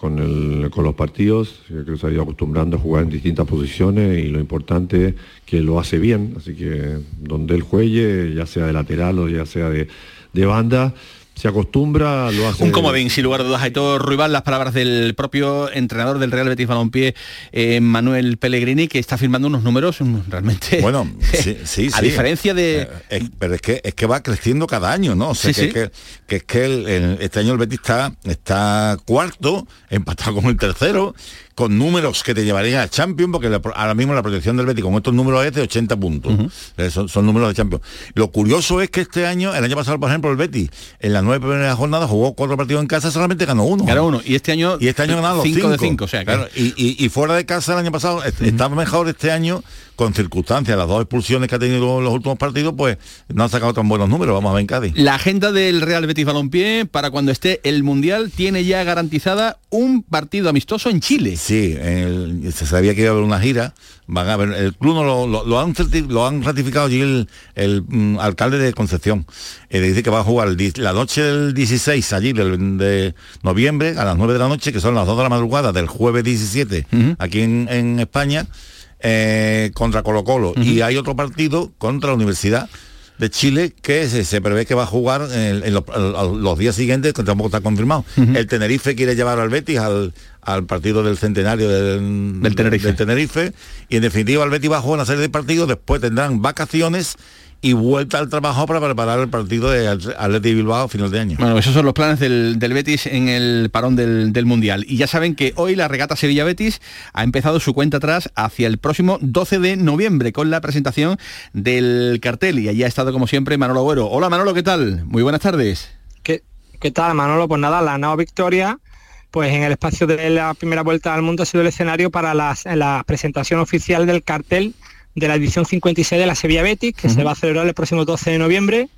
S18: con, el- con los partidos, que se ha ido acostumbrando a jugar en distintas posiciones y lo importante es que lo hace bien, así que donde él juegue, ya sea de lateral o ya sea de, de banda, se acostumbra, lo hace.
S4: Un comodín, sin lugar a dudas. Aitor Ruibal, las palabras del propio entrenador del Real Betis Balompié, eh, Manuel Pellegrini, que está firmando unos números realmente...
S3: Bueno, sí, sí,
S4: A
S3: sí.
S4: diferencia de...
S3: Eh, es- pero es que es que va creciendo cada año, ¿no? O sea,
S4: Sí,
S3: que,
S4: sí.
S3: que- que es que el- el- este año el Betis está, está cuarto, empatado con el tercero, con números que te llevarían a Champions, porque la- ahora mismo la protección del Betis con estos números es de 80 puntos. Eh, son, son números de Champions. Lo curioso es que este año, el año pasado, por ejemplo, el Betis, en las nueve primeras jornadas jugó cuatro partidos en casa, solamente ganó uno.
S4: Ganó uno. Y este año...
S3: Y este año ganaron los
S4: cinco
S3: cinco.
S4: de cinco, o sea que-
S3: Claro, y, y- y fuera de casa el año pasado est- estaba mejor este año con circunstancias, las dos expulsiones que ha tenido en los últimos partidos, pues no ha sacado tan buenos números, vamos a ver en Cádiz.
S4: La agenda del Real Betis Balompié para cuando esté el Mundial tiene ya garantizada un partido amistoso en Chile.
S3: Sí, el- se sabía que iba a haber una gira, van a ver, el club no lo, lo- lo han, lo han ratificado allí el, el, mm, alcalde de Concepción. Eh, dice que va a jugar el la noche del 16 allí del, de noviembre a las 9 de la noche, que son las 2 de la madrugada del jueves 17 aquí en, en España, eh, contra Colo Colo. Y hay otro partido contra la Universidad de Chile que se, se prevé que va a jugar en, en los, días siguientes, que tampoco está confirmado. El Tenerife quiere llevar al Betis al, al partido del centenario del,
S4: Del Tenerife.
S3: del Tenerife. Y en definitiva el Betis va a jugar una serie de partidos, después tendrán vacaciones y vuelta al trabajo para preparar el partido de Atleti Bilbao a final de año.
S4: Bueno, esos son los planes del, del Betis en el parón del, del Mundial. Y ya saben que hoy la regata Sevilla-Betis ha empezado su cuenta atrás hacia el próximo 12 de noviembre con la presentación del cartel. Y allí ha estado como siempre Manolo Agüero. Hola Manolo, ¿qué tal? Muy buenas tardes.
S22: ¿Qué, qué tal, Manolo? Pues nada, la nueva victoria, pues en el espacio de la primera vuelta al mundo ha sido el escenario para las- la presentación oficial del cartel de la edición 56 de la Sevilla Betis, que se va a celebrar el próximo 12 de noviembre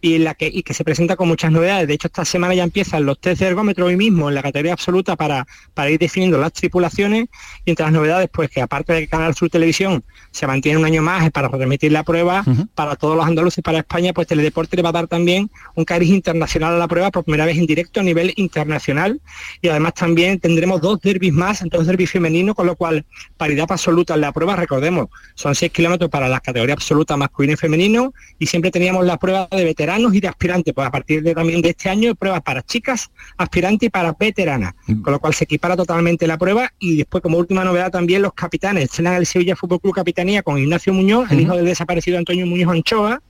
S22: y, la que, y que se presenta con muchas novedades. De hecho, esta semana ya empiezan los test de ergómetro hoy mismo en la categoría absoluta para, para ir definiendo las tripulaciones y entre las novedades, pues que aparte de que Canal Sur Televisión se mantiene un año más para remitir la prueba, para todos los andaluces y para España, pues Teledeporte le va a dar también un cariz internacional a la prueba por primera vez en directo a nivel internacional. Y además también tendremos dos derbis más, dos derbis femeninos, con lo cual paridad absoluta en la prueba, recordemos, son 6 kilómetros para la categoría absoluta masculino y femenino y siempre teníamos la prueba de veteranos y de aspirantes, pues a partir de también de este año pruebas para chicas, aspirantes y para veteranas, con lo cual se equipara totalmente la prueba. Y después como última novedad también los capitanes, estrenan el Sevilla Fútbol Club Capitanía con Ignacio Muñoz, el hijo del desaparecido Antonio Muñoz Anchoa,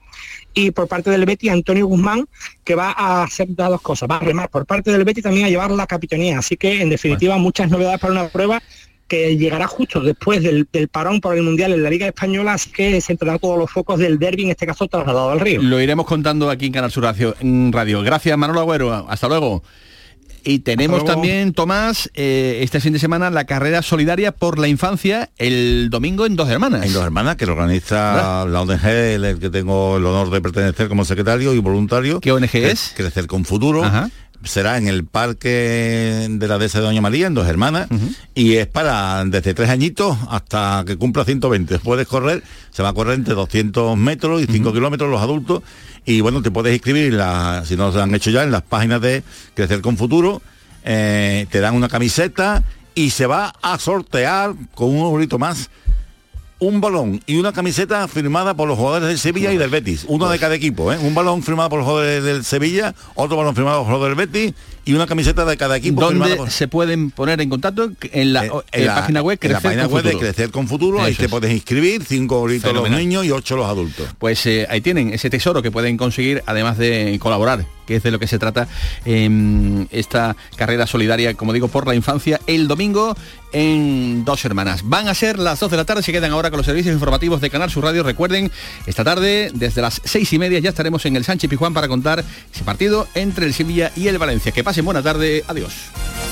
S22: y por parte del Betis Antonio Guzmán que va a hacer las dos cosas, va a remar por parte del Betis también a llevar la capitanía, así que en definitiva muchas novedades para una prueba que llegará justo después del, del parón por el Mundial en la Liga Española, así que se entrará todos los focos del derby, en este caso trasladado al río.
S4: Lo iremos contando aquí en Canal Sur Radio. en Radio. Gracias Manolo Agüero. Hasta luego. Y tenemos también, Tomás, eh, este fin de semana la carrera solidaria por la infancia el domingo en Dos Hermanas.
S3: En Dos Hermanas, que lo organiza la ONG, el, el que tengo el honor de pertenecer como secretario y voluntario.
S4: ¿Qué ONG
S3: Cre-
S4: es?
S3: Crecer con Futuro. Será en el parque de la dehesa de Doña María, en Dos Hermanas, y es para desde tres añitos hasta que cumpla 120. Puedes correr, se va a correr entre 200 metros y 5 kilómetros los adultos, y bueno, te puedes inscribir, la- si no se han hecho ya, en las páginas de Crecer con Futuro, eh, te dan una camiseta y se va a sortear con un eurito más un balón y una camiseta firmada por los jugadores del Sevilla y del Betis. Uno de cada equipo, ¿eh? Un balón firmado por los jugadores del Sevilla, otro balón firmado por los jugadores del Betis y una camiseta de cada equipo
S4: ¿Dónde
S3: por...
S4: se pueden poner en contacto? En la,
S3: en
S4: eh,
S3: la-
S4: página web
S3: en la
S4: Crecer
S3: página
S4: con
S3: web de
S4: Futuro.
S3: Crecer con Futuro, ahí te
S4: es.
S3: puedes inscribir, cinco euritos los niños y ocho los adultos.
S4: Pues eh, ahí tienen ese tesoro que pueden conseguir además de colaborar, que es de lo que se trata en esta carrera solidaria, como digo, por la infancia, el domingo en Dos Hermanas. Van a ser las 2 de la tarde, se quedan ahora con los servicios informativos de Canal Sur Radio. Recuerden, esta tarde, desde las seis y media, ya estaremos en el Sánchez Pijuán para contar ese partido entre el Sevilla y el Valencia. Que pasen buena tarde, adiós.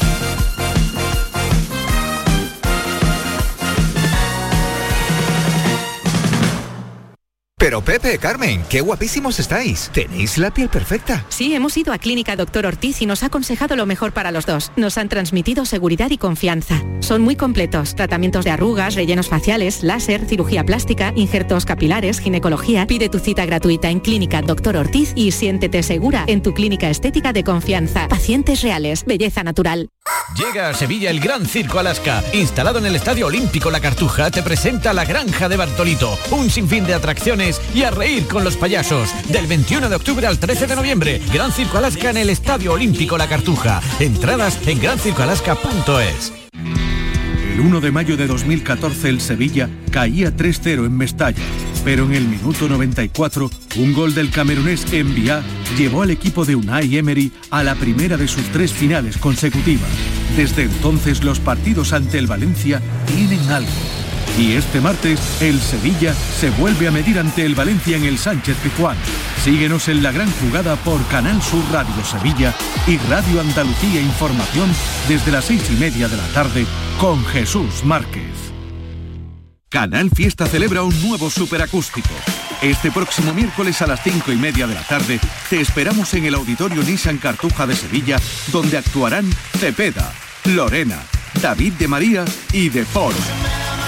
S23: Pero Pepe, Carmen, qué guapísimos estáis. Tenéis la piel perfecta.
S24: Sí, hemos ido a Clínica Doctor Ortiz y nos ha aconsejado lo mejor para los dos. Nos han transmitido seguridad y confianza. Son muy completos. Tratamientos de arrugas, rellenos faciales, láser, cirugía plástica, injertos capilares, ginecología. Pide tu cita gratuita en Clínica Doctor Ortiz y siéntete segura en tu clínica estética de confianza. Pacientes reales, belleza natural.
S25: Llega a Sevilla el Gran Circo Alaska. Instalado en el Estadio Olímpico La Cartuja, te presenta la Granja de Bartolito. Un sinfín de atracciones y a reír con los payasos. Del 21 de octubre al 13 de noviembre, Gran Circo Alaska en el Estadio Olímpico La Cartuja. Entradas en grancircoalaska.es.
S26: El 1 de mayo de 2014 el Sevilla caía 3-0 en Mestalla, pero en el minuto 94 un gol del camerunés Envía llevó al equipo de Unai Emery a la primera de sus tres finales consecutivas. Desde entonces los partidos ante el Valencia tienen algo. Y este martes el Sevilla se vuelve a medir ante el Valencia en el Sánchez Pizjuán. Síguenos en la gran jugada por Canal Sur Radio Sevilla y Radio Andalucía Información desde las seis y media de la tarde con Jesús Márquez. Canal Fiesta celebra un nuevo superacústico. Este próximo miércoles a las cinco y media de la tarde te esperamos en el Auditorio Nissan Cartuja de Sevilla, donde actuarán Cepeda, Lorena, David de María y De Foro.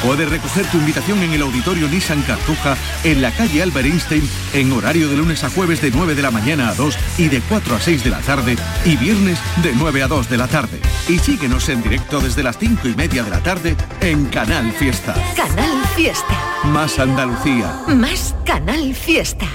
S26: Puedes recoger tu invitación en el Auditorio Nissan Cartuja en la calle Albert Einstein en horario de lunes a jueves de 9 de la mañana a 2 y de 4 a 6 de la tarde y viernes de 9 a 2 de la tarde. Y síguenos en directo desde las 5 y media de la tarde en Canal Fiesta.
S2: Canal Fiesta.
S26: Más Andalucía.
S2: Más Canal Fiesta.